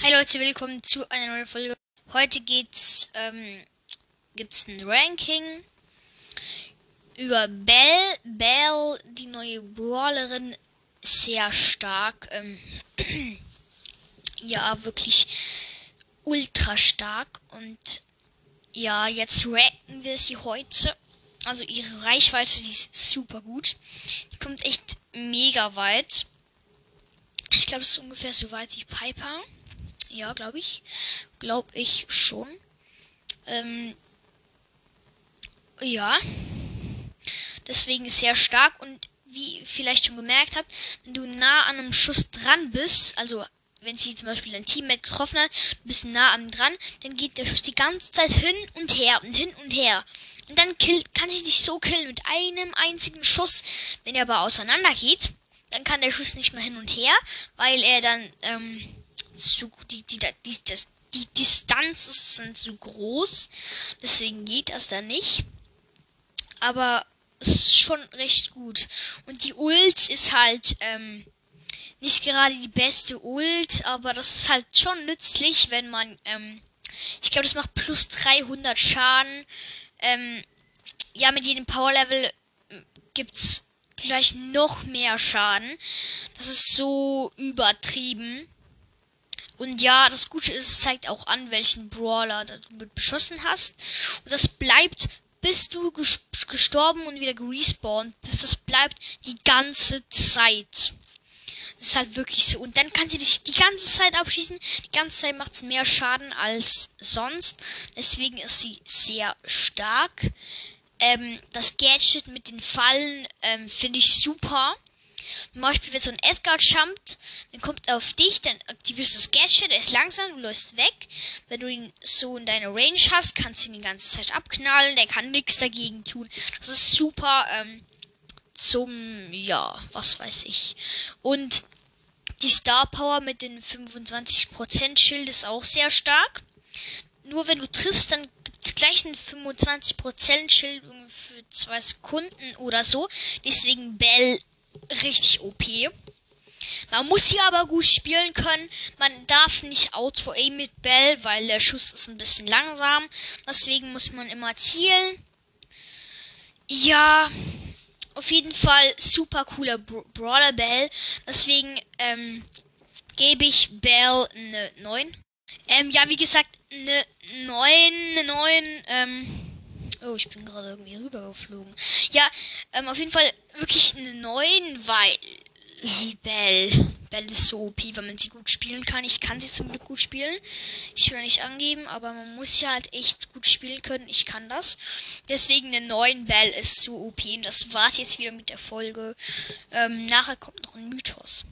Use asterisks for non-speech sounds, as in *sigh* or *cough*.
Hi Leute, willkommen zu einer neuen Folge. Heute geht's, ähm, gibt's ein Ranking über Belle. Belle, die neue Brawlerin, sehr stark. Ähm, *clears throat* ja, wirklich ultra stark. Und ja, jetzt ranken wir sie heute. Also ihre Reichweite, die ist super gut. Die kommt echt mega weit. Ich glaube, es ist ungefähr so weit wie Piper. Ja, glaube ich. Glaube ich schon. Ähm, ja. Deswegen sehr stark und wie vielleicht schon gemerkt habt, wenn du nah an einem Schuss dran bist, also wenn sie zum Beispiel ein Teammate getroffen hat, du bist nah am dran, dann geht der Schuss die ganze Zeit hin und her und hin und her. Und dann killt, kann sie dich so killen mit einem einzigen Schuss. Wenn er aber auseinander geht, dann kann der Schuss nicht mehr hin und her, weil er dann ähm, zu, die, die, die, das, die Distanzen sind zu groß. Deswegen geht das da nicht. Aber es ist schon recht gut. Und die Ult ist halt ähm, nicht gerade die beste Ult, aber das ist halt schon nützlich, wenn man, ähm, ich glaube, das macht plus 300 Schaden. Ähm, ja, mit jedem Power Level ähm, gibt's gleich noch mehr Schaden. Das ist so übertrieben. Und ja, das Gute ist, es zeigt auch an, welchen Brawler du mit beschossen hast. Und das bleibt, bis du gestorben und wieder gerespawnt bist. Das bleibt die ganze Zeit. Das ist halt wirklich so. Und dann kann sie dich die ganze Zeit abschießen. Die ganze Zeit macht es mehr Schaden als sonst. Deswegen ist sie sehr stark. Ähm, das Gadget mit den Fallen ähm, finde ich super. Zum Beispiel, wenn so ein Edgar jumpt, dann kommt er auf dich, dann aktivierst du das Gadget, er ist langsam, du läufst weg. Wenn du ihn so in deiner Range hast, kannst du ihn die ganze Zeit abknallen, der kann nichts dagegen tun. Das ist super ähm, zum, ja, was weiß ich. Und die Star Power mit den 25% Schild ist auch sehr stark. Nur wenn du triffst, dann gibt's gleich ein 25% Schild für zwei Sekunden oder so. Deswegen Bell richtig OP. Man muss sie aber gut spielen können. Man darf nicht Auto-Aim mit Bell, weil der Schuss ist ein bisschen langsam. Deswegen muss man immer zielen. Ja, auf jeden Fall super cooler Bra Brawler Bell. Deswegen ähm, gebe ich Bell eine 9. Ähm, ja, wie gesagt, eine 9, eine 9, ähm, Oh, ich bin gerade irgendwie rübergeflogen. Ja, ähm, auf jeden Fall wirklich eine 9, weil Bell. Bell ist so OP, wenn man sie gut spielen kann. Ich kann sie zum Glück gut spielen. Ich will nicht angeben, aber man muss ja halt echt gut spielen können. Ich kann das. Deswegen eine 9 Bell ist so OP. Und das war's jetzt wieder mit der Folge. Ähm, nachher kommt noch ein Mythos.